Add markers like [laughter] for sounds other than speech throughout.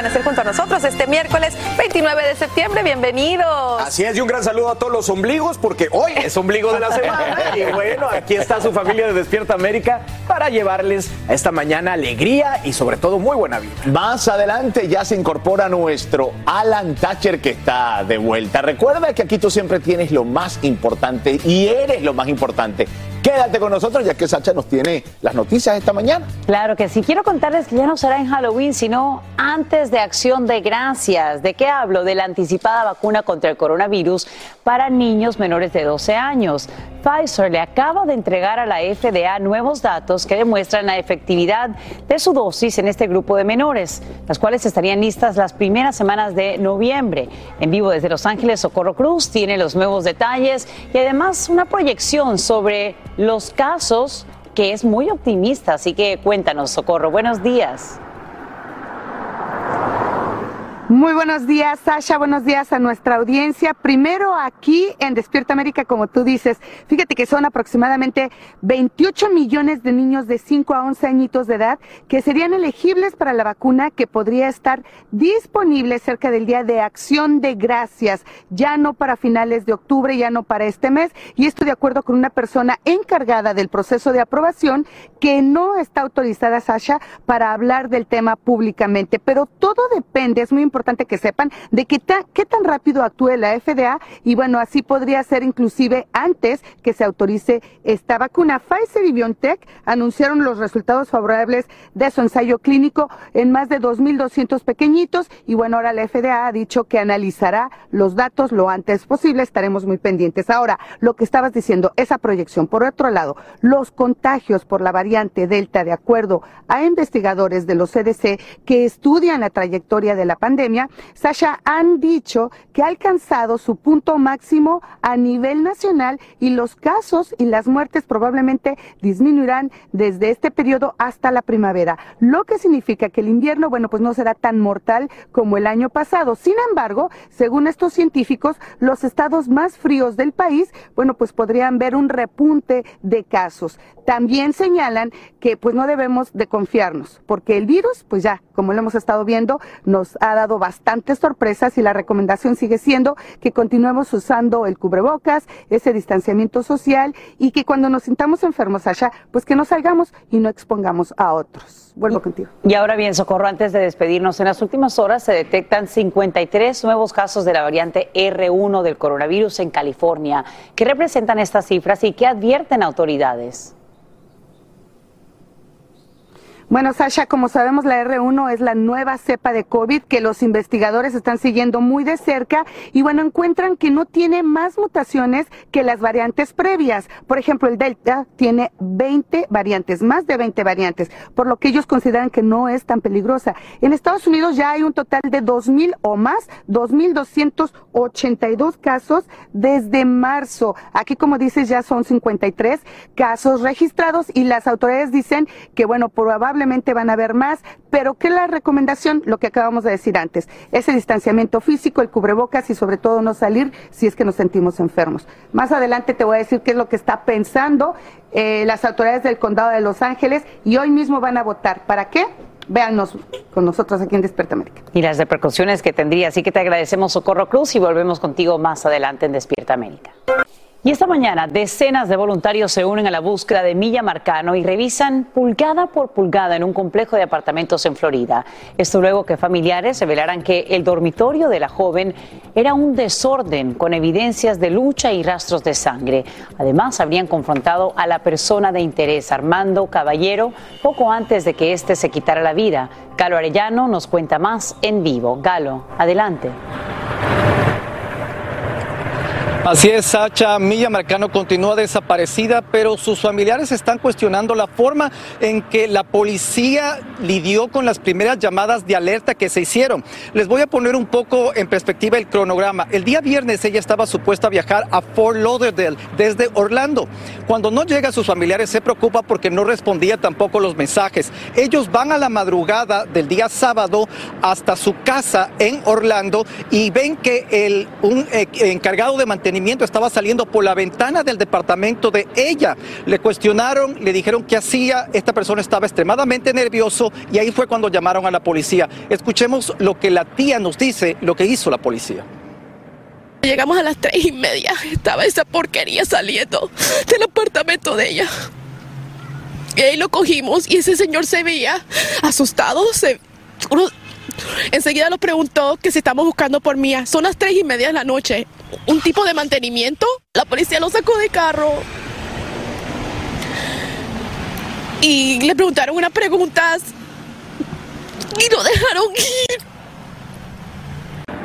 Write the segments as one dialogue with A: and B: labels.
A: Gracias por amanecer junto a nosotros este miércoles 29 de septiembre. Bienvenidos.
B: Así es, y un gran saludo a todos los ombligos, porque hoy es ombligo de la [laughs] semana. Y bueno, aquí está su familia de Despierta América para llevarles a esta mañana alegría y sobre todo muy buena vida.
C: Más adelante ya se incorpora nuestro Alan Thatcher que está de vuelta. Recuerda que aquí tú siempre tienes lo más importante y eres lo más importante. Quédate con nosotros ya que Sacha nos tiene las noticias esta mañana.
D: Claro que sí. Quiero contarles que ya no será en Halloween, sino antes de Acción de Gracias. ¿De qué hablo? De la anticipada vacuna contra el coronavirus para niños menores de 12 años. Pfizer le acaba de entregar a la FDA nuevos datos que demuestran la efectividad de su dosis en este grupo de menores, las cuales estarían listas las primeras semanas de noviembre. En vivo desde Los Ángeles, Socorro Cruz tiene los nuevos detalles y además una proyección sobre los casos que es muy optimista. Así que cuéntanos, Socorro. Buenos días.
E: Muy buenos días, Sasha. Buenos días a nuestra audiencia. Primero aquí en Despierta América, como tú dices, fíjate que son aproximadamente 28 millones de niños de 5 a 11 añitos de edad que serían elegibles para la vacuna que podría estar disponible cerca del Día de Acción de Gracias, ya no para finales de octubre, ya no para este mes. Y esto de acuerdo con una persona encargada del proceso de aprobación que no está autorizada, Sasha, para hablar del tema públicamente. Pero todo depende, es muy importante que sepan de qué, qué tan rápido actúe la FDA y bueno, así podría ser inclusive antes que se autorice esta vacuna. Pfizer y BioNTech anunciaron los resultados favorables de su ensayo clínico en más de 2.200 pequeñitos y bueno, ahora la FDA ha dicho que analizará los datos lo antes posible, estaremos muy pendientes. Ahora, lo que estabas diciendo, esa proyección. Por otro lado, los contagios por la variante Delta, de acuerdo a investigadores de los CDC que estudian la trayectoria de la pandemia, Sasha, han dicho que ha alcanzado su punto máximo a nivel nacional y los casos y las muertes probablemente disminuirán desde este periodo hasta la primavera, lo que significa que el invierno, bueno, pues no será tan mortal como el año pasado. Sin embargo, según estos científicos, los estados más fríos del país, bueno, pues podrían ver un repunte de casos. También señalan que pues no debemos de confiarnos, porque el virus, pues ya, como lo hemos estado viendo, nos ha dado bastantes sorpresas y la recomendación sigue siendo que continuemos usando el cubrebocas, ese distanciamiento social y que cuando nos sintamos enfermos allá, pues que no salgamos y no expongamos a otros. Vuelvo contigo.
D: Y ahora bien, Socorro, antes de despedirnos, en las últimas horas se detectan 53 nuevos casos de la variante R1 del coronavirus en California. ¿Qué representan estas cifras y qué advierten autoridades?
E: Bueno, Sasha, como sabemos, la R1 es la nueva cepa de COVID que los investigadores están siguiendo muy de cerca y bueno, encuentran que no tiene más mutaciones que las variantes previas. Por ejemplo, el Delta tiene 20 variantes, más de 20 variantes, por lo que ellos consideran que no es tan peligrosa. En Estados Unidos ya hay un total de 2.000 o más, 2.282 casos desde marzo. Aquí, como dices, ya son 53 casos registrados y las autoridades dicen que, bueno, probablemente probablemente van a haber más, pero ¿qué es la recomendación? Lo que acabamos de decir antes, ese distanciamiento físico, el cubrebocas y sobre todo no salir si es que nos sentimos enfermos. Más adelante te voy a decir qué es lo que está pensando eh, las autoridades del condado de Los Ángeles y hoy mismo van a votar. ¿Para qué? Véanos con nosotros aquí en Despierta América.
D: Y las repercusiones que tendría. Así que te agradecemos, Socorro Cruz, y volvemos contigo más adelante en Despierta América. Y esta mañana decenas de voluntarios se unen a la búsqueda de Milla Marcano y revisan pulgada por pulgada en un complejo de apartamentos en Florida. Esto luego que familiares revelaran que el dormitorio de la joven era un desorden con evidencias de lucha y rastros de sangre. Además, habrían confrontado a la persona de interés, Armando Caballero, poco antes de que éste se quitara la vida. Galo Arellano nos cuenta más en vivo. Galo, adelante.
F: Así es, Sacha. Milla Marcano continúa desaparecida, pero sus familiares están cuestionando la forma en que la policía lidió con las primeras llamadas de alerta que se hicieron. Les voy a poner un poco en perspectiva el cronograma. El día viernes ella estaba supuesta a viajar a Fort Lauderdale desde Orlando. Cuando no llega, sus familiares se preocupan porque no respondía tampoco los mensajes. Ellos van a la madrugada del día sábado hasta su casa en Orlando y ven que el, un eh, encargado de estaba saliendo por la ventana del departamento de ella. Le cuestionaron, le dijeron qué hacía, esta persona estaba extremadamente nervioso y ahí fue cuando llamaron a la policía. Escuchemos lo que la tía nos dice, lo que hizo la policía.
G: Llegamos a las tres y media, estaba esa porquería saliendo del apartamento de ella. Y ahí lo cogimos y ese señor se veía asustado, se, Enseguida nos preguntó que si estamos buscando por Mía. Son las tres y media de la noche. ¿Un tipo de mantenimiento? La policía lo sacó de carro. Y le preguntaron unas preguntas. Y lo dejaron ir.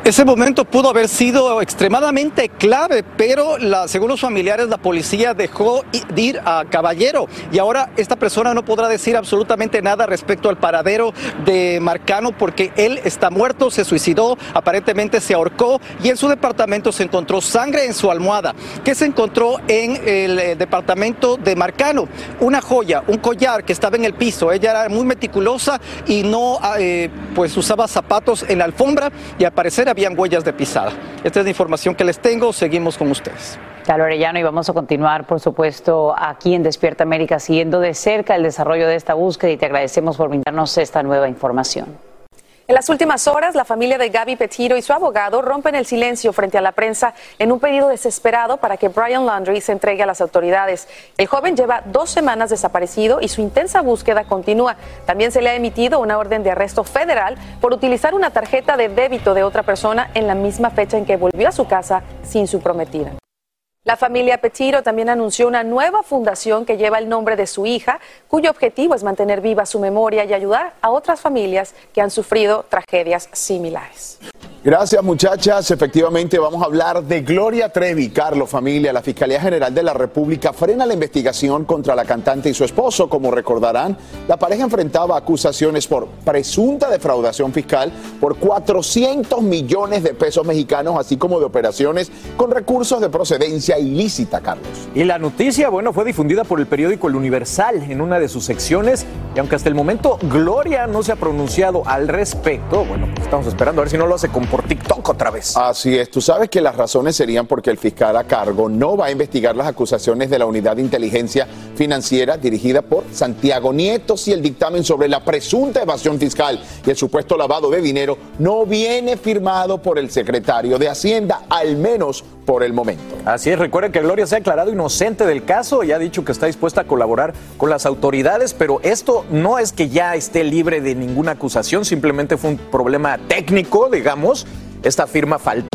F: Ese momento pudo haber sido extremadamente clave, pero la, según los familiares la policía dejó ir a Caballero y ahora esta persona no podrá decir absolutamente nada respecto al paradero de Marcano porque él está muerto, se suicidó, aparentemente se ahorcó y en su departamento se encontró sangre en su almohada. ¿Qué se encontró en el eh, departamento de Marcano? Una joya, un collar que estaba en el piso. Ella era muy meticulosa y no ah, eh, pues usaba zapatos en la alfombra y al parecer habían huellas de pisada. Esta es la información que les tengo. Seguimos con ustedes.
D: Carlos Orellano, y vamos a continuar, por supuesto, aquí en Despierta América, siguiendo de cerca el desarrollo de esta búsqueda y te agradecemos por brindarnos esta nueva información.
A: En las últimas horas, la familia de Gaby Petiro y su abogado rompen el silencio frente a la prensa en un pedido desesperado para que Brian Laundrie se entregue a las autoridades. El joven lleva dos semanas desaparecido y su intensa búsqueda continúa. También se le ha emitido una orden de arresto federal por utilizar una tarjeta de débito de otra persona en la misma fecha en que volvió a su casa sin su prometida. La familia Petiro también anunció una nueva fundación que lleva el nombre de su hija, cuyo objetivo es mantener viva su memoria y ayudar a otras familias que han sufrido tragedias similares.
C: Gracias muchachas. Efectivamente vamos a hablar de Gloria Trevi. Carlos, familia, la Fiscalía General de la República frena la investigación contra la cantante y su esposo. Como recordarán, la pareja enfrentaba acusaciones por presunta defraudación fiscal por 400 millones de pesos mexicanos, así como de operaciones con recursos de procedencia ilícita, Carlos.
B: Y la noticia, bueno, fue difundida por el periódico El Universal en una de sus secciones. Y aunque hasta el momento Gloria no se ha pronunciado al respecto, bueno, pues estamos esperando a ver si no lo hace con por TikTok otra vez.
C: Así es, tú sabes que las razones serían porque el fiscal a cargo no va a investigar las acusaciones de la Unidad de Inteligencia Financiera dirigida por Santiago Nieto si el dictamen sobre la presunta evasión fiscal y el supuesto lavado de dinero no viene firmado por el secretario de Hacienda, al menos por el momento.
B: Así es, recuerden que Gloria se ha declarado inocente del caso y ha dicho que está dispuesta a colaborar con las autoridades, pero esto no es que ya esté libre de ninguna acusación, simplemente fue un problema técnico, digamos, esta firma falta.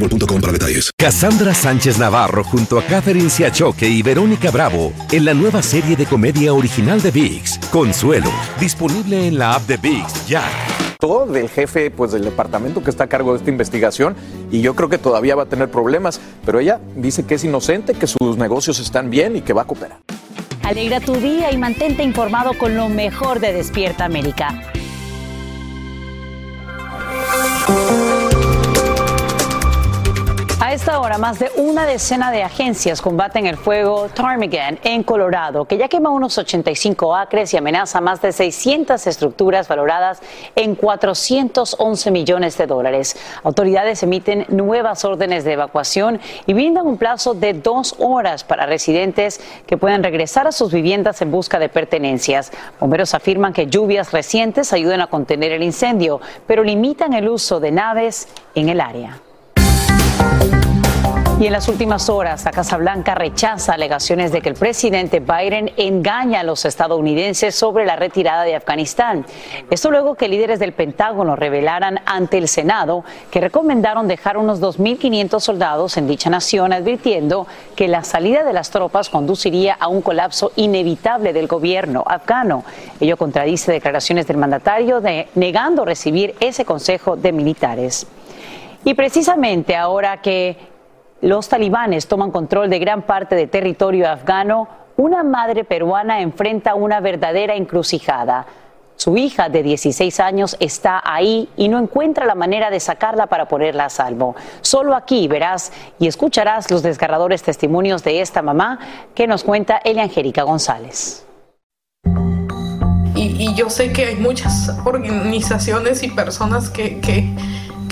H: boostmobile.com para detalles.
I: Cassandra Sánchez Navarro junto a Catherine Siachoque y Verónica Bravo en la nueva serie de comedia original de VIX, Consuelo, disponible en la app de VIX ya.
B: Todo del jefe pues del departamento que está a cargo de esta investigación y yo creo que todavía va a tener problemas, pero ella dice que es inocente, que sus negocios están bien y que va a cooperar.
D: Alegra tu día y mantente informado con lo mejor de Despierta América. Esta hora, más de una decena de agencias combaten el fuego Ptarmigan en Colorado, que ya quema unos 85 acres y amenaza más de 600 estructuras valoradas en 411 millones de dólares. Autoridades emiten nuevas órdenes de evacuación y brindan un plazo de dos horas para residentes que puedan regresar a sus viviendas en busca de pertenencias. Bomberos afirman que lluvias recientes ayudan a contener el incendio, pero limitan el uso de naves en el área. Y en las últimas horas, la Casa Blanca rechaza alegaciones de que el presidente Biden engaña a los estadounidenses sobre la retirada de Afganistán. Esto luego que líderes del Pentágono revelaran ante el Senado que recomendaron dejar unos 2.500 soldados en dicha nación, advirtiendo que la salida de las tropas conduciría a un colapso inevitable del gobierno afgano. Ello contradice declaraciones del mandatario de, negando recibir ese consejo de militares. Y precisamente ahora que los talibanes toman control de gran parte del territorio afgano, una madre peruana enfrenta una verdadera encrucijada. Su hija de 16 años está ahí y no encuentra la manera de sacarla para ponerla a salvo. Solo aquí verás y escucharás los desgarradores testimonios de esta mamá que nos cuenta Elia Angélica González.
J: Y, y yo sé que hay muchas organizaciones y personas que, que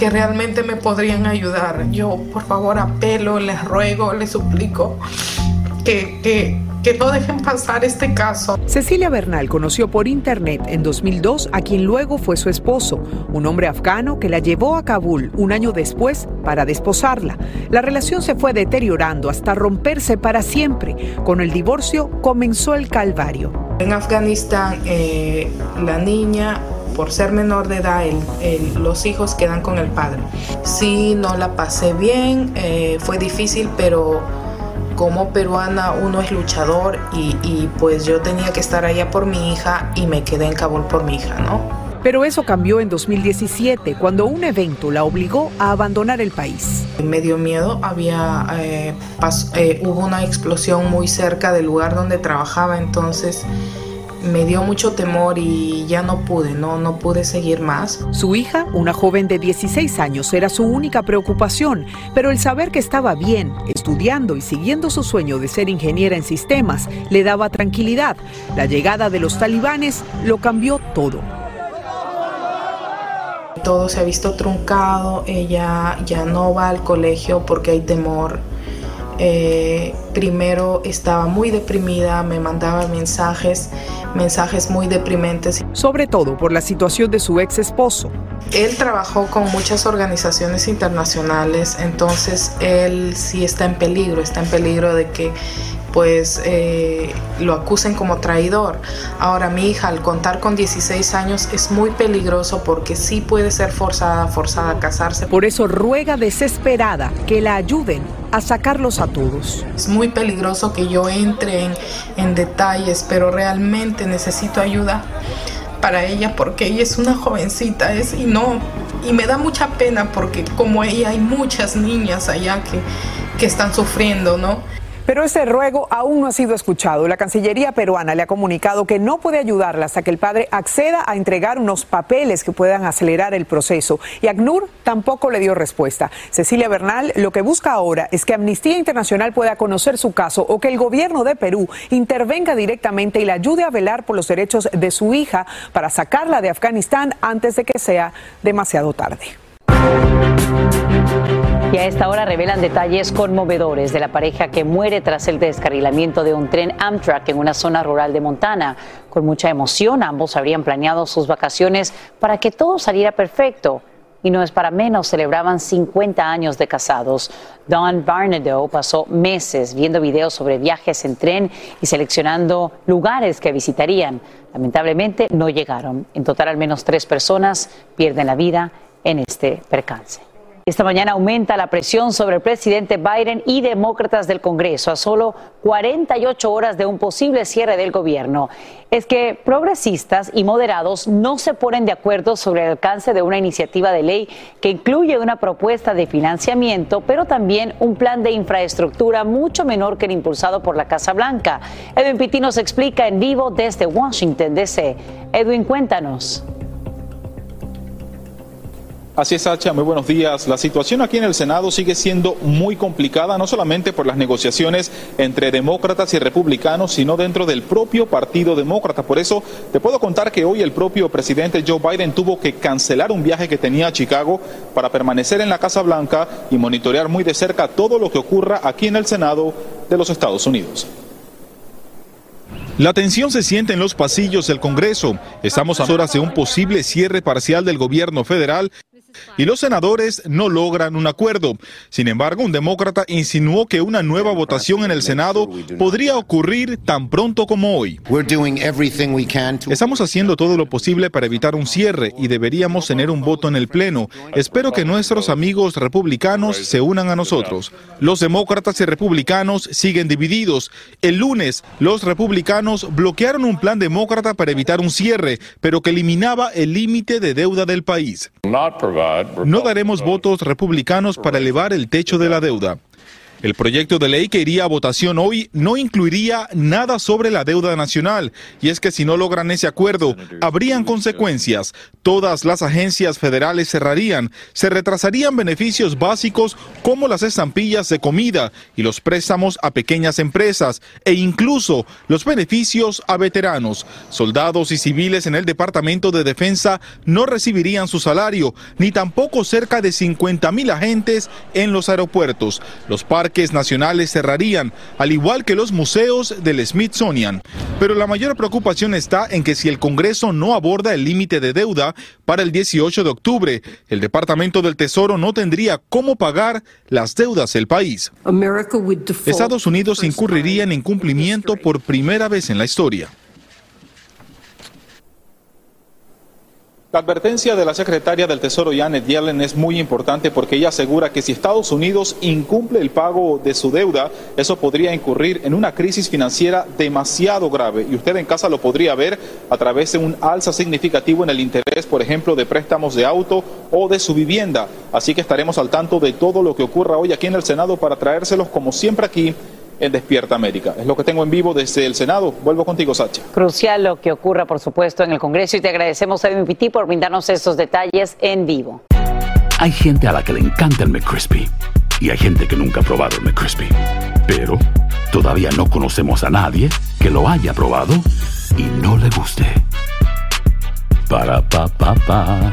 J: que realmente me podrían ayudar. Yo por favor apelo, les ruego, les suplico que, que, que no dejen pasar este caso.
K: Cecilia Bernal conoció por internet en 2002 a quien luego fue su esposo, un hombre afgano que la llevó a Kabul un año después para desposarla. La relación se fue deteriorando hasta romperse para siempre. Con el divorcio comenzó el calvario.
J: En Afganistán, eh, la niña por ser menor de edad, los hijos quedan con el padre. Sí, no la pasé bien, eh, fue difícil, pero como peruana uno es luchador y, y, pues yo tenía que estar allá por mi hija y me quedé en Kabul por mi hija, ¿no?
K: Pero eso cambió en 2017, cuando un evento la obligó a abandonar el país.
J: Me dio miedo, había, eh, eh, hubo una explosión muy cerca del lugar donde trabajaba, entonces me dio mucho temor y ya no pude, no, no pude seguir más.
K: Su hija, una joven de 16 años, era su única preocupación, pero el saber que estaba bien, estudiando y siguiendo su sueño de ser ingeniera en sistemas, le daba tranquilidad. La llegada de los talibanes lo cambió todo.
J: Todo se ha visto truncado, ella ya no va al colegio porque hay temor eh, primero estaba muy deprimida, me mandaba mensajes, mensajes muy deprimentes.
K: Sobre todo por la situación de su ex esposo.
J: Él trabajó con muchas organizaciones internacionales, entonces él sí está en peligro, está en peligro de que pues eh, lo acusen como traidor. Ahora mi hija al contar con 16 años es muy peligroso porque sí puede ser forzada, forzada a casarse.
K: Por eso ruega desesperada que la ayuden a sacarlos a todos.
J: Es muy peligroso que yo entre en, en detalles, pero realmente necesito ayuda para ella porque ella es una jovencita es y no y me da mucha pena porque como ella hay muchas niñas allá que, que están sufriendo, ¿no?
K: Pero ese ruego aún no ha sido escuchado. La Cancillería peruana le ha comunicado que no puede ayudarla hasta que el padre acceda a entregar unos papeles que puedan acelerar el proceso. Y ACNUR tampoco le dio respuesta. Cecilia Bernal lo que busca ahora es que Amnistía Internacional pueda conocer su caso o que el gobierno de Perú intervenga directamente y la ayude a velar por los derechos de su hija para sacarla de Afganistán antes de que sea demasiado tarde.
D: Y a esta hora revelan detalles conmovedores de la pareja que muere tras el descarrilamiento de un tren Amtrak en una zona rural de Montana. Con mucha emoción, ambos habrían planeado sus vacaciones para que todo saliera perfecto. Y no es para menos, celebraban 50 años de casados. Don Barnado pasó meses viendo videos sobre viajes en tren y seleccionando lugares que visitarían. Lamentablemente no llegaron. En total al menos tres personas pierden la vida en este percance. Esta mañana aumenta la presión sobre el presidente Biden y demócratas del Congreso a solo 48 horas de un posible cierre del gobierno. Es que progresistas y moderados no se ponen de acuerdo sobre el alcance de una iniciativa de ley que incluye una propuesta de financiamiento, pero también un plan de infraestructura mucho menor que el impulsado por la Casa Blanca. Edwin Pitti nos explica en vivo desde Washington, D.C. Edwin, cuéntanos.
L: Así es, Sacha, muy buenos días. La situación aquí en el Senado sigue siendo muy complicada, no solamente por las negociaciones entre demócratas y republicanos, sino dentro del propio Partido Demócrata. Por eso te puedo contar que hoy el propio presidente Joe Biden tuvo que cancelar un viaje que tenía a Chicago para permanecer en la Casa Blanca y monitorear muy de cerca todo lo que ocurra aquí en el Senado de los Estados Unidos. La tensión se siente en los pasillos del Congreso. Estamos a horas de un posible cierre parcial del gobierno federal y los senadores no logran un acuerdo. Sin embargo, un demócrata insinuó que una nueva votación en el Senado podría ocurrir tan pronto como hoy. Estamos haciendo todo lo posible para evitar un cierre y deberíamos tener un voto en el Pleno. Espero que nuestros amigos republicanos se unan a nosotros. Los demócratas y republicanos siguen divididos. El lunes, los republicanos bloquearon un plan demócrata para evitar un cierre, pero que eliminaba el límite de deuda del país. No daremos votos republicanos para elevar el techo de la deuda. El proyecto de ley que iría a votación hoy no incluiría nada sobre la deuda nacional, y es que si no logran ese acuerdo, habrían consecuencias. Todas las agencias federales cerrarían, se retrasarían beneficios básicos como las estampillas de comida y los préstamos a pequeñas empresas, e incluso los beneficios a veteranos. Soldados y civiles en el Departamento de Defensa no recibirían su salario, ni tampoco cerca de 50 mil agentes en los aeropuertos. Los parques nacionales cerrarían, al igual que los museos del Smithsonian. Pero la mayor preocupación está en que si el Congreso no aborda el límite de deuda para el 18 de octubre, el Departamento del Tesoro no tendría cómo pagar las deudas del país. Estados Unidos incurriría en incumplimiento por primera vez en la historia. La advertencia de la secretaria del Tesoro Janet Yellen es muy importante porque ella asegura que si Estados Unidos incumple el pago de su deuda, eso podría incurrir en una crisis financiera demasiado grave y usted en casa lo podría ver a través de un alza significativo en el interés, por ejemplo, de préstamos de auto o de su vivienda. Así que estaremos al tanto de todo lo que ocurra hoy aquí en el Senado para traérselos como siempre aquí en Despierta América. Es lo que tengo en vivo desde el Senado. Vuelvo contigo, Sacha.
D: Crucial lo que ocurra, por supuesto, en el Congreso y te agradecemos, Edwin Pitti, por brindarnos estos detalles en vivo.
M: Hay gente a la que le encanta el McCrispy y hay gente que nunca ha probado el McCrispy. Pero todavía no conocemos a nadie que lo haya probado y no le guste. Para, pa, pa, pa.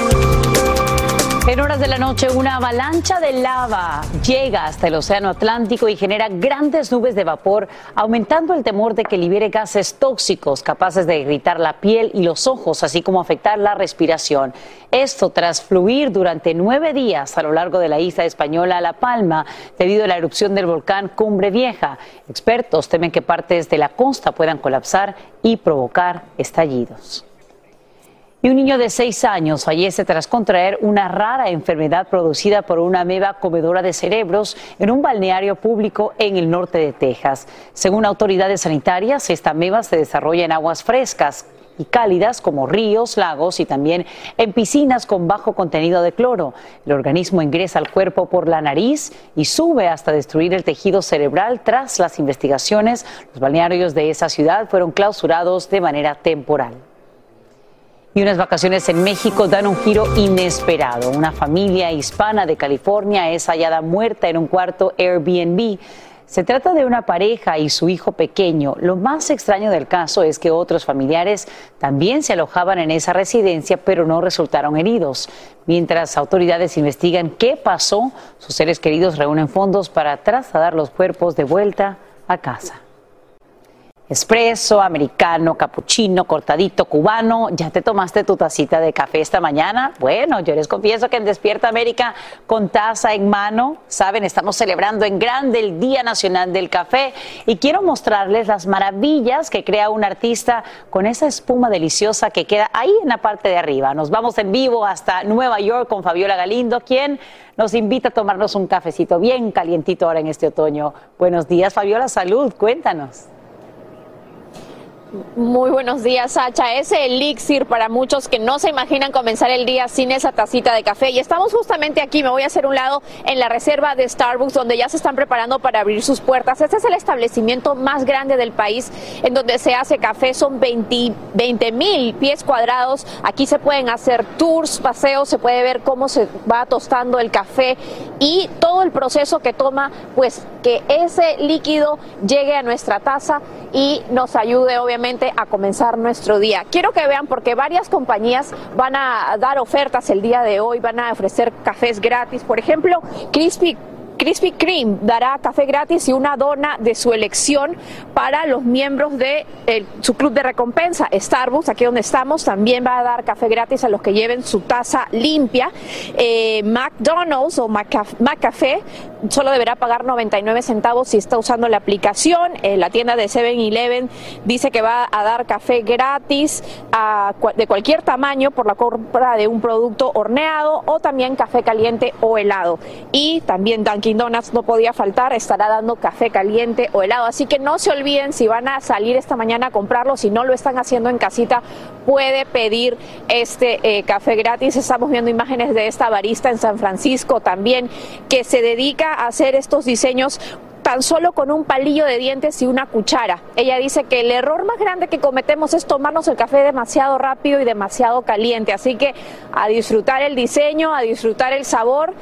D: En horas de la noche, una avalancha de lava llega hasta el Océano Atlántico y genera grandes nubes de vapor, aumentando el temor de que libere gases tóxicos capaces de irritar la piel y los ojos, así como afectar la respiración. Esto tras fluir durante nueve días a lo largo de la isla española La Palma, debido a la erupción del volcán Cumbre Vieja. Expertos temen que partes de la costa puedan colapsar y provocar estallidos. Y un niño de seis años fallece tras contraer una rara enfermedad producida por una ameba comedora de cerebros en un balneario público en el norte de Texas. Según autoridades sanitarias, esta ameba se desarrolla en aguas frescas y cálidas como ríos, lagos y también en piscinas con bajo contenido de cloro. El organismo ingresa al cuerpo por la nariz y sube hasta destruir el tejido cerebral. Tras las investigaciones, los balnearios de esa ciudad fueron clausurados de manera temporal. Y unas vacaciones en México dan un giro inesperado. Una familia hispana de California es hallada muerta en un cuarto Airbnb. Se trata de una pareja y su hijo pequeño. Lo más extraño del caso es que otros familiares también se alojaban en esa residencia, pero no resultaron heridos. Mientras autoridades investigan qué pasó, sus seres queridos reúnen fondos para trasladar los cuerpos de vuelta a casa. Espresso, americano, cappuccino, cortadito, cubano. ¿Ya te tomaste tu tacita de café esta mañana? Bueno, yo les confieso que en Despierta América, con taza en mano, saben, estamos celebrando en grande el Día Nacional del Café y quiero mostrarles las maravillas que crea un artista con esa espuma deliciosa que queda ahí en la parte de arriba. Nos vamos en vivo hasta Nueva York con Fabiola Galindo, quien nos invita a tomarnos un cafecito bien calientito ahora en este otoño. Buenos días, Fabiola, salud, cuéntanos.
N: Muy buenos días, Sacha. Ese elixir para muchos que no se imaginan comenzar el día sin esa tacita de café. Y estamos justamente aquí, me voy a hacer un lado en la reserva de Starbucks, donde ya se están preparando para abrir sus puertas. Este es el establecimiento más grande del país en donde se hace café. Son 20 mil pies cuadrados. Aquí se pueden hacer tours, paseos, se puede ver cómo se va tostando el café y todo el proceso que toma, pues que ese líquido llegue a nuestra taza y nos ayude, obviamente a comenzar nuestro día. Quiero que vean porque varias compañías van a dar ofertas el día de hoy, van a ofrecer cafés gratis. Por ejemplo, Crispy Krispy Kreme dará café gratis y una dona de su elección para los miembros de su club de recompensa. Starbucks, aquí donde estamos, también va a dar café gratis a los que lleven su taza limpia. Eh, McDonald's o McCafé solo deberá pagar 99 centavos si está usando la aplicación. Eh, la tienda de 7-Eleven dice que va a dar café gratis de cualquier tamaño por la compra de un producto horneado o también café caliente o helado. Y también Dunkin' Donuts no podía faltar, estará dando café caliente o helado. Así que no se olviden si van a salir esta mañana a comprarlo, si no lo están haciendo en casita, puede pedir este eh, café gratis. Estamos viendo imágenes de esta barista en San Francisco también que se dedica a hacer estos diseños tan solo con un palillo de dientes y una cuchara. Ella dice que el error más grande que cometemos es tomarnos el café demasiado rápido y demasiado caliente. Así que a disfrutar el diseño, a disfrutar el sabor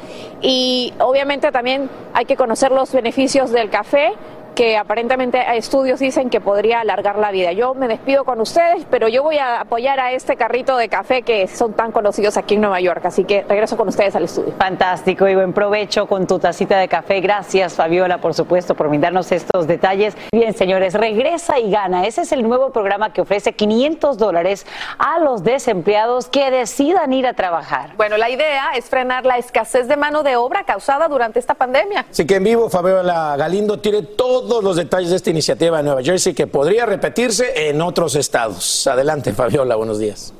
N: y obviamente también hay que conocer los beneficios del café que aparentemente estudios dicen que podría alargar la vida. Yo me despido con ustedes, pero yo voy a apoyar a este carrito de café que son tan conocidos aquí en Nueva York, así que regreso con ustedes al estudio.
D: Fantástico y buen provecho con tu tacita de café. Gracias Fabiola, por supuesto, por brindarnos estos detalles. Bien, señores, regresa y gana. Ese es el nuevo programa que ofrece 500 dólares a los desempleados que decidan ir a trabajar.
A: Bueno, la idea es frenar la escasez de mano de obra causada durante esta pandemia.
O: Así que en vivo, Fabiola Galindo tiene todo todos los detalles de esta iniciativa en Nueva Jersey que podría repetirse en otros estados. Adelante, Fabiola, buenos días.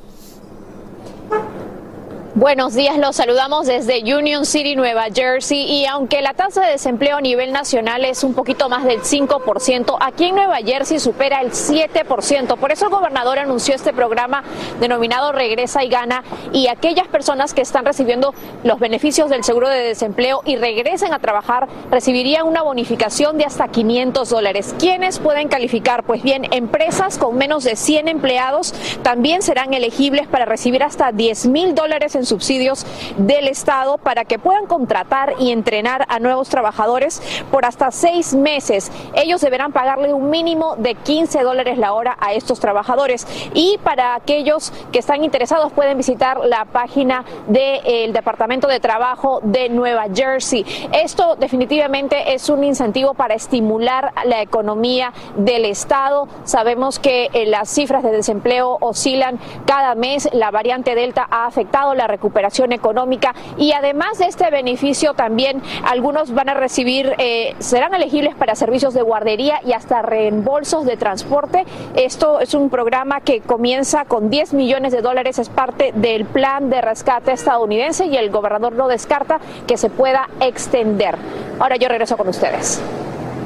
N: Buenos días, los saludamos desde Union City, Nueva Jersey. Y aunque la tasa de desempleo a nivel nacional es un poquito más del 5%, aquí en Nueva Jersey supera el 7%. Por eso el gobernador anunció este programa denominado Regresa y Gana. Y aquellas personas que están recibiendo los beneficios del seguro de desempleo y regresen a trabajar recibirían una bonificación de hasta 500 dólares. ¿Quiénes pueden calificar? Pues bien, empresas con menos de 100 empleados también serán elegibles para recibir hasta 10 mil dólares subsidios del Estado para que puedan contratar y entrenar a nuevos trabajadores por hasta seis meses. Ellos deberán pagarle un mínimo de 15 dólares la hora a estos trabajadores. Y para aquellos que están interesados pueden visitar la página del Departamento de Trabajo de Nueva Jersey. Esto definitivamente es un incentivo para estimular la economía del Estado. Sabemos que eh, las cifras de desempleo oscilan cada mes. La variante Delta ha afectado la recuperación económica y además de este beneficio también algunos van a recibir, eh, serán elegibles para servicios de guardería y hasta reembolsos de transporte. Esto es un programa que comienza con 10 millones de dólares, es parte del plan de rescate estadounidense y el gobernador no descarta que se pueda extender. Ahora yo regreso con ustedes.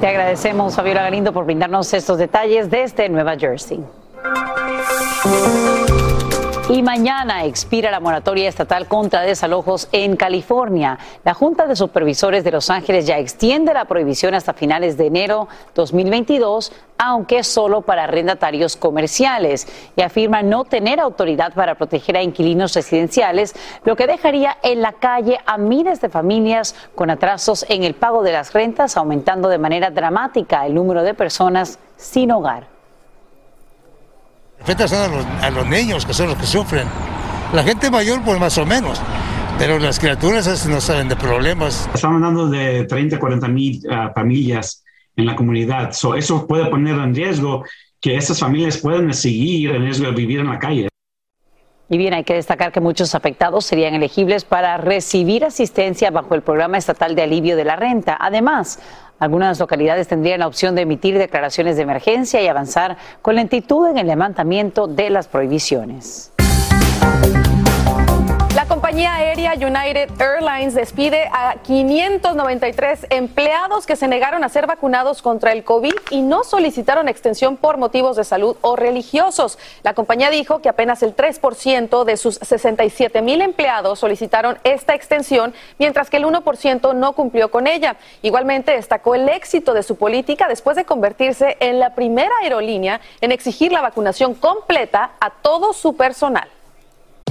D: Te agradecemos, Fabiola Galindo, por brindarnos estos detalles desde Nueva Jersey. Y mañana expira la moratoria estatal contra desalojos en California. La Junta de Supervisores de Los Ángeles ya extiende la prohibición hasta finales de enero 2022, aunque solo para arrendatarios comerciales, y afirma no tener autoridad para proteger a inquilinos residenciales, lo que dejaría en la calle a miles de familias con atrasos en el pago de las rentas, aumentando de manera dramática el número de personas sin hogar.
P: Afecta a los, a los niños, que son los que sufren. La gente mayor, pues más o menos. Pero las criaturas no saben de problemas.
Q: Estamos hablando de 30, 40 mil ah, familias en la comunidad. So, eso puede poner en riesgo que esas familias puedan seguir en riesgo de vivir en la calle.
D: Y bien, hay que destacar que muchos afectados serían elegibles para recibir asistencia bajo el programa estatal de alivio de la renta. Además, algunas localidades tendrían la opción de emitir declaraciones de emergencia y avanzar con lentitud en el levantamiento de las prohibiciones.
A: Compañía aérea United Airlines despide a 593 empleados que se negaron a ser vacunados contra el COVID y no solicitaron extensión por motivos de salud o religiosos. La compañía dijo que apenas el 3% de sus 67 mil empleados solicitaron esta extensión, mientras que el 1% no cumplió con ella. Igualmente destacó el éxito de su política después de convertirse en la primera aerolínea en exigir la vacunación completa a todo su personal.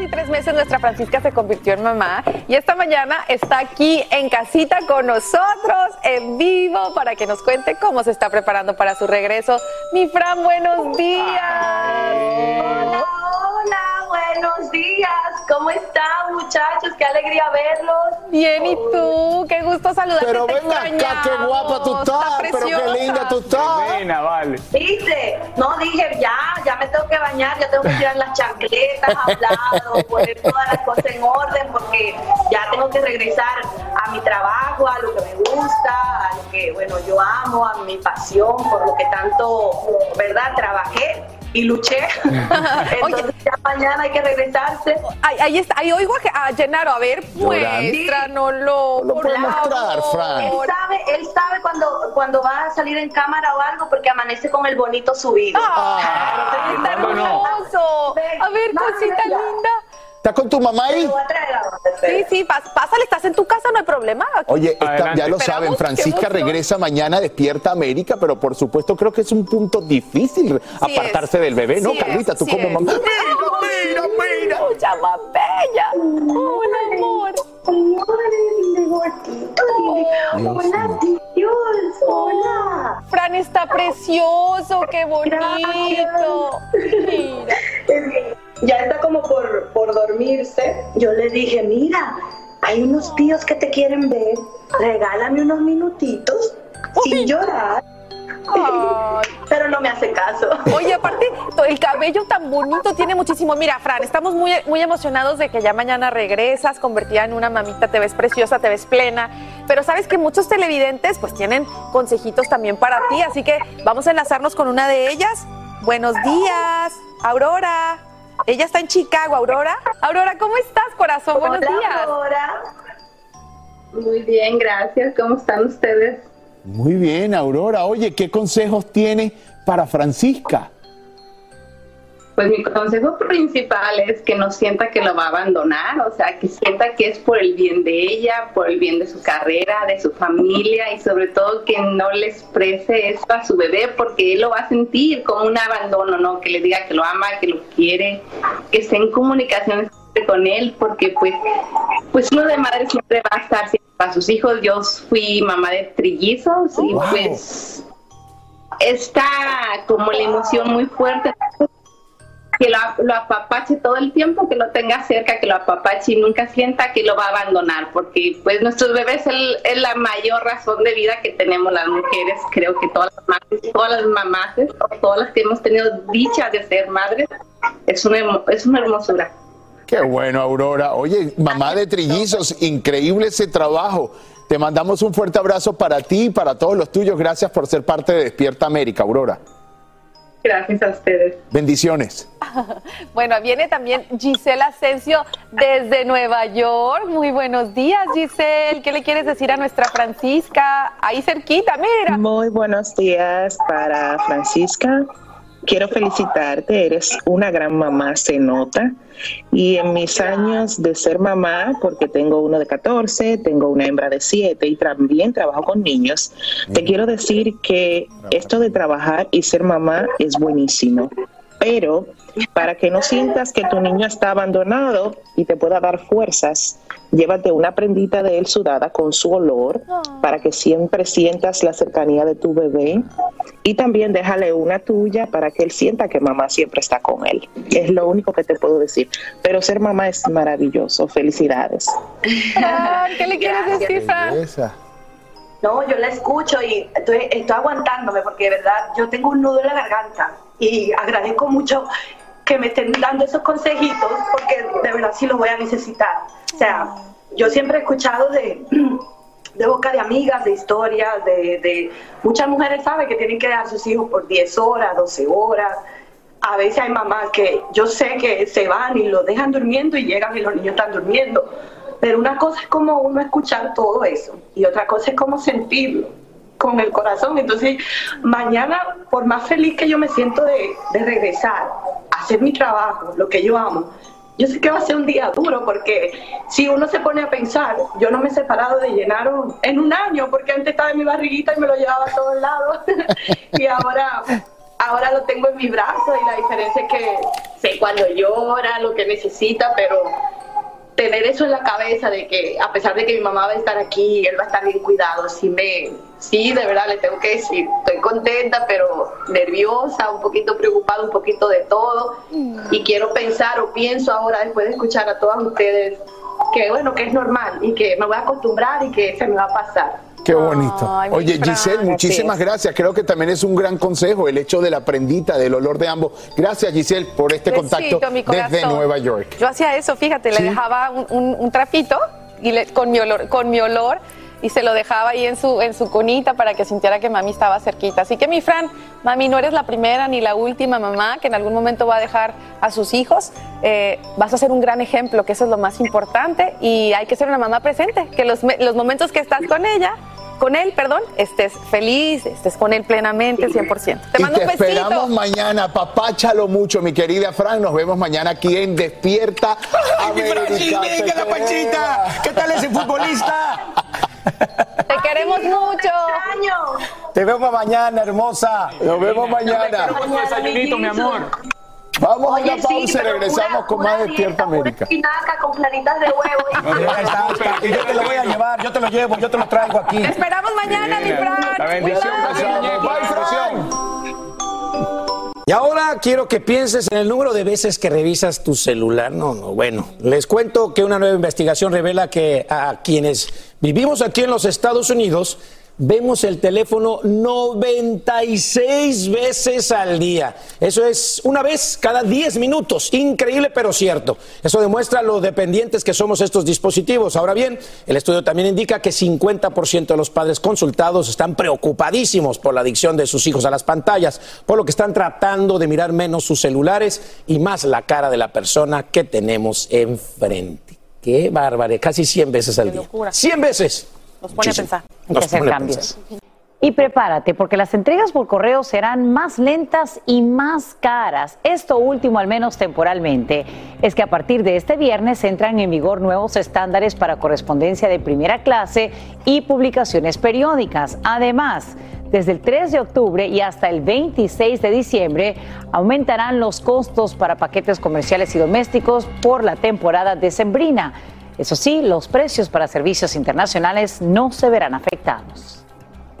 A: Casi tres meses nuestra Francisca se convirtió en mamá y esta mañana está aquí en casita con nosotros en vivo para que nos cuente cómo se está preparando para su regreso. Mi Fran, buenos días.
R: Hola, hola, buenos días. ¿Cómo están, muchachos? Qué alegría verlos.
A: Bien, ¿y tú? Qué gusto saludarte.
C: Pero
A: te
C: ven acá, qué guapa tú estás,
A: Está
C: pero qué linda tú estás.
B: Nena, vale.
R: ¿Viste? No, dije, ya, ya me tengo que bañar, ya tengo que tirar las chancletas, [laughs] hablar, poner todas las cosas en orden, porque ya tengo que regresar a mi trabajo, a lo que me gusta, a lo que, bueno, yo amo, a mi pasión, por lo que tanto, ¿verdad? Trabajé y luché. [laughs] Entonces ya mañana hay que regresarse.
A: Ahí, ahí está, ahí oigo a, a Gennaro, a ver, muéstranoslo.
R: Lo
A: por
R: mostrar,
A: favor.
R: Él sabe, él sabe cuando, cuando va a salir en cámara o algo porque amanece con el bonito subido.
A: ¡Ay, está hermoso! A ver, cosita linda.
C: ¿Estás con tu mamá ahí?
A: Sí, sí, pásale, estás en tu casa, no hay problema.
C: Oye, está- ya lo
A: Esperamos,
C: saben, Francisca regresa mañana a Despierta América, pero por supuesto creo que es un punto difícil apartarse
A: es.
C: del bebé, ¿no,
A: Sí es,
C: Carlita? Tú
A: sí
C: como
A: es.
C: mamá.
A: Mira, mira, Mucha más bella. Hola, amor.
R: Hola, tíos. Hola.
A: Fran está precioso, qué bonito. Mira.
R: Ya está como por, por dormirse. Yo le dije, mira, hay unos tíos que te quieren ver. Regálame unos minutitos sin llorar. [laughs] Pero no me hace caso.
A: Oye, aparte, el cabello tan bonito tiene muchísimo. Mira, Fran, estamos muy, muy emocionados de que ya mañana regresas, convertida en una mamita, te ves preciosa, te ves plena. Pero sabes que muchos televidentes pues tienen consejitos también para ti, así que vamos a enlazarnos con una de ellas. Buenos días, Aurora. Ella está en Chicago, Aurora. Aurora, ¿cómo estás, corazón? Buenos días.
R: Aurora. Muy bien, gracias. ¿Cómo están ustedes?
C: Muy bien, Aurora. Oye, ¿qué consejos tiene para Francisca?
R: Pues mi consejo principal es que no sienta que lo va a abandonar, o sea, que sienta que es por el bien de ella, por el bien de su carrera, de su familia y sobre todo que no le exprese eso a su bebé porque él lo va a sentir como un abandono, ¿no? Que le diga que lo ama, que lo quiere, que esté en comunicación con él porque pues, pues uno de madre siempre va a estar siempre para sus hijos. Yo fui mamá de trillizos y
C: Wow.
R: pues está como la emoción muy fuerte que lo, apapache todo el tiempo, que lo tenga cerca, que lo apapache y nunca sienta que lo va a abandonar, porque pues nuestros bebés es, la mayor razón de vida que tenemos las mujeres, creo que todas las madres, todas las mamás, todas las que hemos tenido dicha de ser madres, es una, es una hermosura.
C: Qué bueno, Aurora. Oye, mamá de trillizos, increíble ese trabajo. Te mandamos un fuerte abrazo para ti y para todos los tuyos. Gracias por ser parte de Despierta América, Aurora.
R: Gracias a ustedes.
C: Bendiciones. [laughs]
A: Bueno, viene también Giselle Asensio desde Nueva York. Muy buenos días, Giselle. ¿Qué le quieres decir a nuestra Francisca? Ahí cerquita, mira.
S: Muy buenos días para Francisca. Quiero felicitarte, eres una gran mamá, se nota. Y en mis años de ser mamá, porque tengo uno de 14, tengo una hembra de 7 y también trabajo con niños, te quiero decir que esto de trabajar y ser mamá es buenísimo. Pero para que no sientas que tu niño está abandonado y te pueda dar fuerzas, llévate una prendita de él sudada con su olor para que siempre sientas la cercanía de tu bebé y también déjale una tuya para que él sienta que mamá siempre está con él. Es lo único que te puedo decir. Pero ser mamá es maravilloso. Felicidades.
A: ¿Qué le quieres decir,
T: No, yo la escucho y estoy, estoy aguantándome porque de verdad yo tengo un nudo en la garganta y agradezco mucho que me estén dando esos consejitos porque de verdad sí los voy a necesitar. O sea, yo siempre he escuchado de, [clears throat] de boca de amigas, de historias, de, de muchas mujeres saben que tienen que dejar sus hijos por 10 horas, 12 horas. A veces hay mamás que yo sé que se van y los dejan durmiendo y llegan y los niños están durmiendo. Pero una cosa es como uno escuchar todo eso y otra cosa es como sentirlo con el corazón. Entonces, mañana, por más feliz que yo me siento de, regresar, a hacer mi trabajo, lo que yo amo, yo sé que va a ser un día duro porque si uno se pone a pensar, yo no me he separado de Llenaro en un año porque antes estaba en mi barriguita y me lo llevaba a todos lados. [laughs] Y ahora ahora lo tengo en mi brazo y la diferencia es que sé cuando llora, lo que necesita, pero tener eso en la cabeza de que a pesar de que mi mamá va a estar aquí, él va a estar bien cuidado, sí me, sí, de verdad le tengo que decir, estoy contenta, pero nerviosa, un poquito preocupada, un poquito de todo, y quiero pensar o pienso ahora después de escuchar a todas ustedes que bueno, que es normal y que me voy a acostumbrar y que se me va a pasar.
C: Qué bonito. Oye, Giselle, muchísimas gracias. Creo que también es un gran consejo el hecho de la prendita, del olor de ambos. Gracias, Giselle, por este contacto desde Nueva York.
A: Yo hacía eso, fíjate, le dejaba un, trapito y con, mi olor, con mi olor y se lo dejaba ahí en su, en su conita para que sintiera que mami estaba cerquita. Así que mi Fran, mami, no eres la primera ni la última mamá que en algún momento va a dejar a sus hijos. Eh, vas a ser un gran ejemplo, que eso es lo más importante y hay que ser una mamá presente, que los, los momentos que estás con ella con él, perdón, estés feliz, estés con él plenamente, 100%. Te mando
C: te
A: un besito.
C: esperamos mañana, papáchalo mucho, mi querida Fran. Nos vemos mañana aquí en Despierta América.
O: ¡Ay, mi la panchita! ¿Qué tal ese futbolista?
A: Te queremos mucho.
O: Te vemos mañana, hermosa.
C: Nos vemos mañana.
U: desayunito, mi amor.
C: Vamos a una pausa y regresamos con más Despierta América.
T: con claritas de huevo. [laughs]
O: y yo te lo voy a llevar, yo te lo llevo, yo te lo traigo aquí.
A: Te esperamos mañana, mi Fran.
U: La bendición,
O: Y ahora quiero que pienses en el número de veces que revisas tu celular. No, no, bueno, les cuento que una nueva investigación revela que a quienes vivimos aquí en los Estados Unidos, vemos el teléfono 96 veces al día. Eso es una vez cada 10 minutos. Increíble, pero cierto. Eso demuestra lo dependientes que somos estos dispositivos. Ahora bien, el estudio también indica que 50% de los padres consultados están preocupadísimos por la adicción de sus hijos a las pantallas, por lo que están tratando de mirar menos sus celulares y más la cara de la persona que tenemos enfrente. Qué bárbaro, casi 100 veces al día. 100 veces.
A: Nos pone a pensar.
D: Hay que hacer cambios. Y prepárate, porque las entregas por correo serán más lentas y más caras. Esto último, al menos temporalmente, es que a partir de este viernes entran en vigor nuevos estándares para correspondencia de primera clase y publicaciones periódicas. Además, desde el 3 de octubre y hasta el 26 de diciembre aumentarán los costos para paquetes comerciales y domésticos por la temporada decembrina. Eso sí, los precios para servicios internacionales no se verán afectados.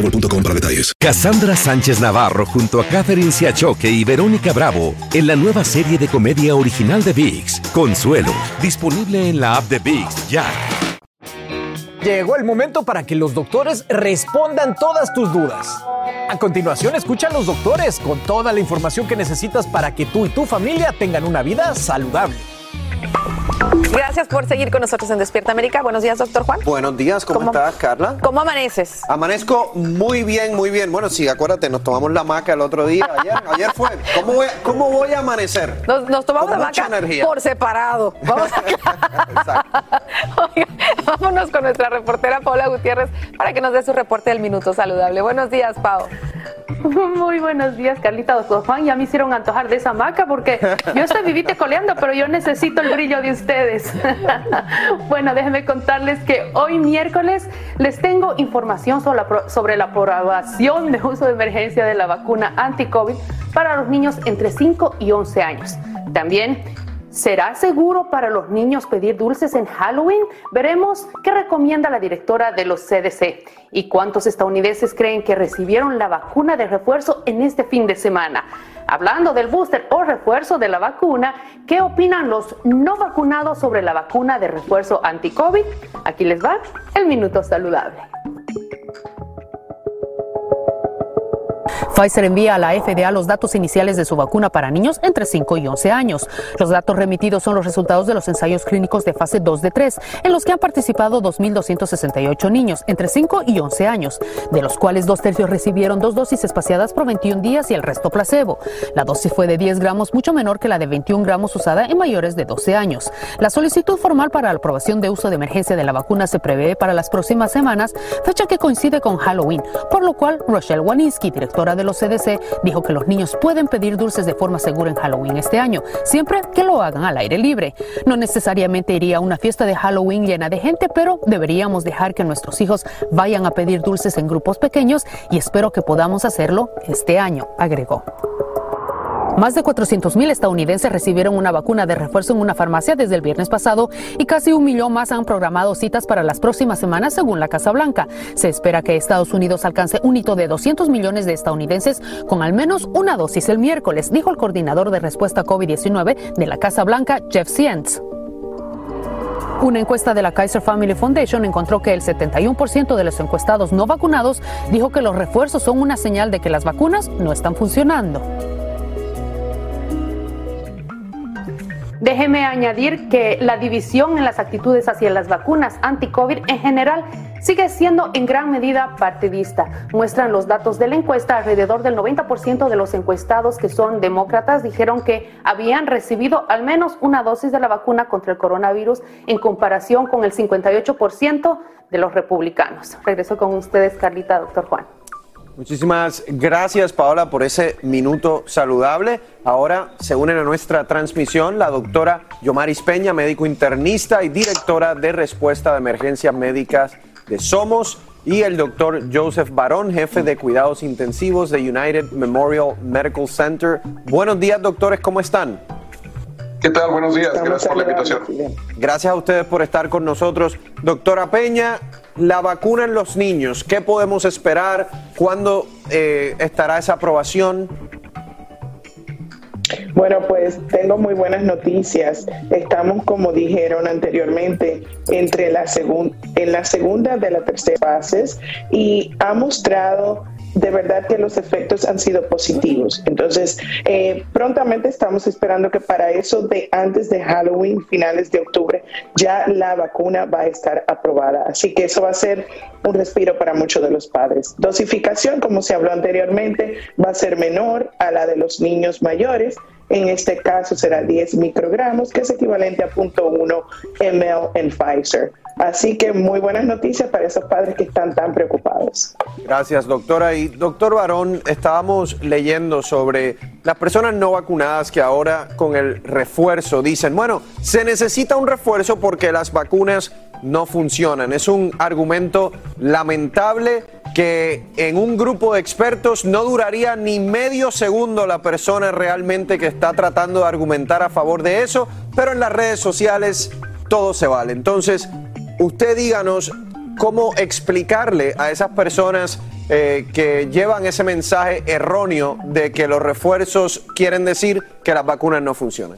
H: boostmobile.com para detalles.
I: Cassandra Sánchez Navarro junto a Catherine Siachoque y Verónica Bravo en la nueva serie de comedia original de VIX, Consuelo, disponible en la app de VIX ya.
B: Llegó el momento para que los doctores respondan todas tus dudas. A continuación, escucha a los doctores con toda la información que necesitas para que tú y tu familia tengan una vida saludable.
A: Gracias por seguir con nosotros en Despierta América. Buenos días, doctor Juan.
V: Buenos días, ¿cómo, estás, Carla?
A: ¿Cómo amaneces?
V: Amanezco muy bien, muy bien. Bueno, sí, acuérdate, nos tomamos la maca el otro día. Ayer, [laughs] ayer fue. ¿Cómo voy, cómo voy a amanecer?
A: Nos, tomamos la maca por separado. Vamos [laughs] Oiga, vámonos con nuestra reportera Paula Gutiérrez para que nos dé su reporte del Minuto Saludable. Buenos días, Pau. [laughs]
W: Muy buenos días, Carlita, doctor Juan. Ya me hicieron antojar de esa maca porque yo estoy vivite coleando, pero yo necesito el brillo de ustedes. [laughs] bueno, déjenme contarles que hoy miércoles les tengo información sobre la, sobre aprobación de uso de emergencia de la vacuna anti-COVID para los niños entre 5 y 11 años. También ¿Será seguro para los niños pedir dulces en Halloween? Veremos qué recomienda la directora de los CDC y cuántos estadounidenses creen que recibieron la vacuna de refuerzo en este fin de semana. Hablando del booster o refuerzo de la vacuna, ¿qué opinan los no vacunados sobre la vacuna de refuerzo anti-COVID? Aquí les va el minuto saludable.
X: Pfizer envía a la FDA los datos iniciales de su vacuna para niños entre 5 y 11 años. Los datos remitidos son los resultados de los ensayos clínicos de fase 2 de 3, en los que han participado 2.268 niños entre 5 y 11 años, de los cuales dos tercios recibieron dos dosis espaciadas por 21 días y el resto placebo. La dosis fue de 10 gramos, mucho menor que la de 21 gramos usada en mayores de 12 años. La solicitud formal para la aprobación de uso de emergencia de la vacuna se prevé para las próximas semanas, fecha que coincide con Halloween, por lo cual Rochelle Waniski, directora de los CDC, dijo que los niños pueden pedir dulces de forma segura en Halloween este año, siempre que lo hagan al aire libre. No necesariamente iría a una fiesta de Halloween llena de gente, pero deberíamos dejar que nuestros hijos vayan a pedir dulces en grupos pequeños y espero que podamos hacerlo este año, agregó. Más de 400.000 estadounidenses recibieron una vacuna de refuerzo en una farmacia desde el viernes pasado y casi un millón más han programado citas para las próximas semanas según la Casa Blanca. Se espera que Estados Unidos alcance un hito de 200 millones de estadounidenses con al menos una dosis el miércoles, dijo el coordinador de respuesta COVID-19 de la Casa Blanca, Jeff Sientz. Una encuesta de la Kaiser Family Foundation encontró que el 71% de los encuestados no vacunados dijo que los refuerzos son una señal de que las vacunas no están funcionando.
W: Déjeme añadir que la división en las actitudes hacia las vacunas anti-COVID en general sigue siendo en gran medida partidista. Muestran los datos de la encuesta, alrededor del 90% de los encuestados que son demócratas dijeron que habían recibido al menos una dosis de la vacuna contra el coronavirus en comparación con el 58% de los republicanos. Regreso con ustedes, Carlita, doctor Juan.
V: Muchísimas gracias, Paola, por ese minuto saludable. Ahora se unen a nuestra transmisión la doctora Yomaris Peña, médico internista y directora de respuesta de emergencias médicas de Somos, y el doctor Joseph Barón, jefe de cuidados intensivos de United Memorial Medical Center. Buenos días, doctores, ¿cómo están?
Y: ¿Qué tal? Buenos días, gracias por la invitación.
V: Gracias a ustedes por estar con nosotros. Doctora Peña, la vacuna en los niños, ¿qué podemos esperar? ¿Cuándo eh, estará esa aprobación?
S: Bueno, pues tengo muy buenas noticias. Estamos, como dijeron anteriormente, entre la en la segunda de las tercera fases y ha mostrado de verdad que los efectos han sido positivos. Entonces, eh, prontamente estamos esperando que para eso de antes de Halloween, finales de octubre, ya la vacuna va a estar aprobada. Así que eso va a ser un respiro para muchos de los padres. Dosificación, como se habló anteriormente, va a ser menor a la de los niños mayores. En este caso será 10 microgramos, que es equivalente a 0.1 ml en Pfizer. Así que muy buenas noticias para esos padres que están tan preocupados.
V: Gracias, doctora. Y doctor Barón, estábamos leyendo sobre las personas no vacunadas que ahora con el refuerzo dicen, bueno, se necesita un refuerzo porque las vacunas no funcionan. Es un argumento lamentable que en un grupo de expertos no duraría ni medio segundo la persona realmente que está tratando de argumentar a favor de eso, pero en las redes sociales todo se vale. Entonces, usted díganos cómo explicarle a esas personas eh, que llevan ese mensaje erróneo de que los refuerzos quieren decir que las vacunas no funcionan.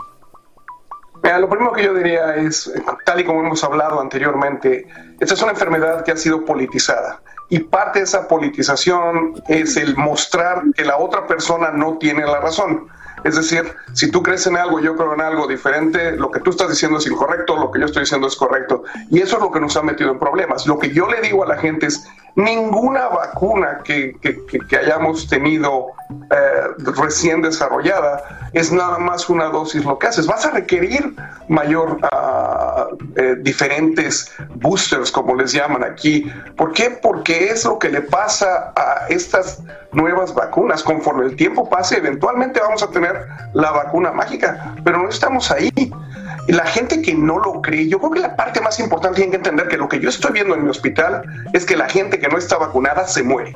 Y: Mira, lo primero que yo diría es, tal y como hemos hablado anteriormente, esta es una enfermedad que ha sido politizada. Y parte de esa politización es el mostrar que la otra persona no tiene la razón. Es decir, si tú crees en algo, yo creo en algo diferente, lo que tú estás diciendo es incorrecto, lo que yo estoy diciendo es correcto. Y eso es lo que nos ha metido en problemas. Lo que yo le digo a la gente es, ninguna vacuna que, que, hayamos tenido eh, recién desarrollada es nada más una dosis lo que haces. Vas a requerir mayor, uh, diferentes boosters, como les llaman aquí. ¿Por qué? Porque es lo que le pasa a estas nuevas vacunas. Conforme el tiempo pase, eventualmente vamos a tener la vacuna mágica, pero no estamos ahí. La gente que no lo cree, yo creo que la parte más importante tiene que entender que lo que yo estoy viendo en mi hospital es que la gente que no está vacunada se muere.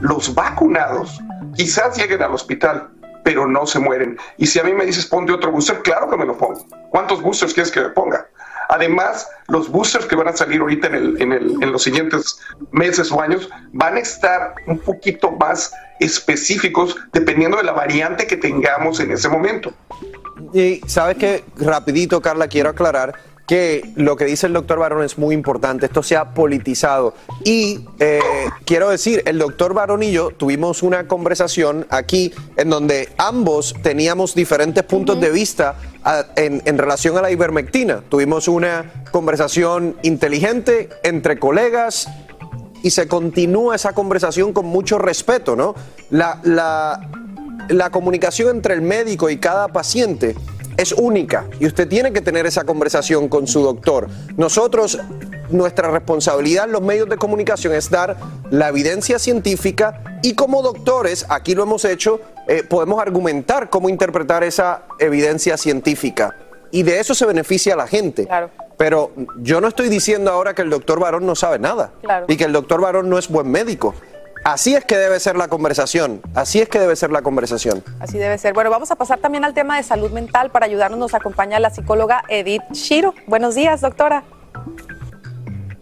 Y: Los vacunados quizás lleguen al hospital, pero no se mueren. Y si a mí me dices ponte otro booster, claro que me lo pongo. ¿Cuántos boosters quieres que me ponga? Además, los boosters que van a salir ahorita en, en los siguientes meses o años van a estar un poquito más específicos dependiendo de la variante que tengamos en ese momento.
V: Y sabes que, rapidito, Carla, quiero aclarar que lo que dice el doctor Barón es muy importante, esto se ha politizado. Y eh, quiero decir, el doctor Barón y yo tuvimos una conversación aquí en donde ambos teníamos diferentes puntos de vista en, en, relación a la ivermectina. Tuvimos una conversación inteligente entre colegas y se continúa esa conversación con mucho respeto, ¿no? La, la, la comunicación entre el médico y cada paciente es única y usted tiene que tener esa conversación con su doctor. Nosotros, nuestra responsabilidad en los medios de comunicación es dar la evidencia científica y como doctores, aquí lo hemos hecho, eh, podemos argumentar cómo interpretar esa evidencia científica y de eso se beneficia a la gente. Pero yo no estoy diciendo ahora que el doctor Barón no sabe nada y que el doctor Barón no es buen médico. Así es que debe ser la conversación, así es que debe ser la conversación.
A: Así debe ser. Bueno, vamos a pasar también al tema de salud mental. Para ayudarnos nos acompaña la psicóloga Edith Shiro. Buenos días, doctora.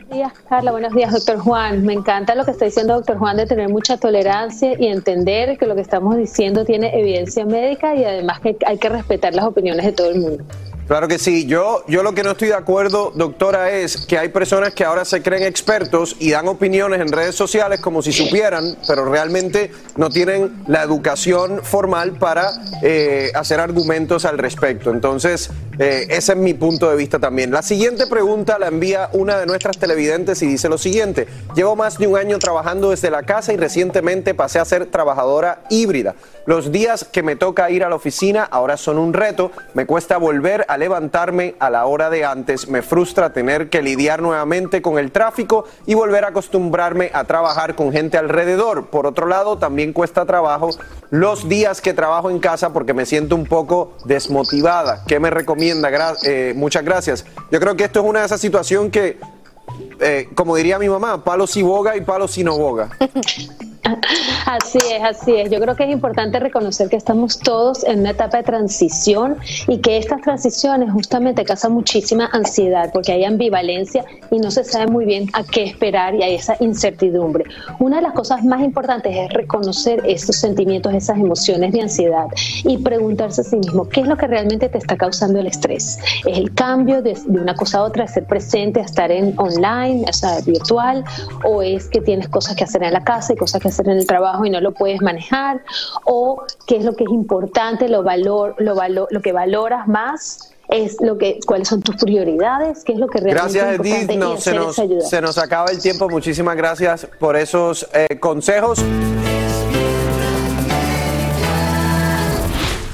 Z: Buenos días, Carla. Buenos días, doctor Juan. Me encanta lo que está diciendo doctor Juan de tener mucha tolerancia y entender que lo que estamos diciendo tiene evidencia médica y además que hay que respetar las opiniones de todo el mundo.
V: Claro que sí. Yo, yo lo que no estoy de acuerdo, doctora, es que hay personas que ahora se creen expertos y dan opiniones en redes sociales como si supieran, pero realmente no tienen la educación formal para eh, hacer argumentos al respecto. Entonces, eh, ese es mi punto de vista también. La siguiente pregunta la envía una de nuestras televidentes y dice lo siguiente. Llevo más de un año trabajando desde la casa y recientemente pasé a ser trabajadora híbrida. Los días que me toca ir a la oficina ahora son un reto. Me cuesta volver a levantarme a la hora de antes. Me frustra tener que lidiar nuevamente con el tráfico y volver a acostumbrarme a trabajar con gente alrededor. Por otro lado, también cuesta trabajo los días que trabajo en casa porque me siento un poco desmotivada. ¿Qué me recomienda? Eh, muchas gracias. Yo creo que esto es una de esas situaciones que, eh, como diría mi mamá, palo si boga y palo si no boga. [laughs]
Z: Así es, así es. Yo creo que es importante reconocer que estamos todos en una etapa de transición y que estas transiciones justamente causan muchísima ansiedad porque hay ambivalencia y no se sabe muy bien a qué esperar y hay esa incertidumbre. Una de las cosas más importantes es reconocer esos sentimientos, esas emociones de ansiedad y preguntarse a sí mismo qué es lo que realmente te está causando el estrés. ¿Es el cambio de, una cosa a otra, de ser presente, a estar en online, o sea, virtual, o es que tienes cosas que hacer en la casa y cosas que hacer en el trabajo y no lo puedes manejar, o qué es lo que es importante, lo, valor, lo, valor, lo que valoras más es lo que cuáles son tus prioridades, qué es lo que realmente
V: gracias, es Edith. se, nos, se nos acaba el tiempo. Muchísimas gracias por esos eh, consejos.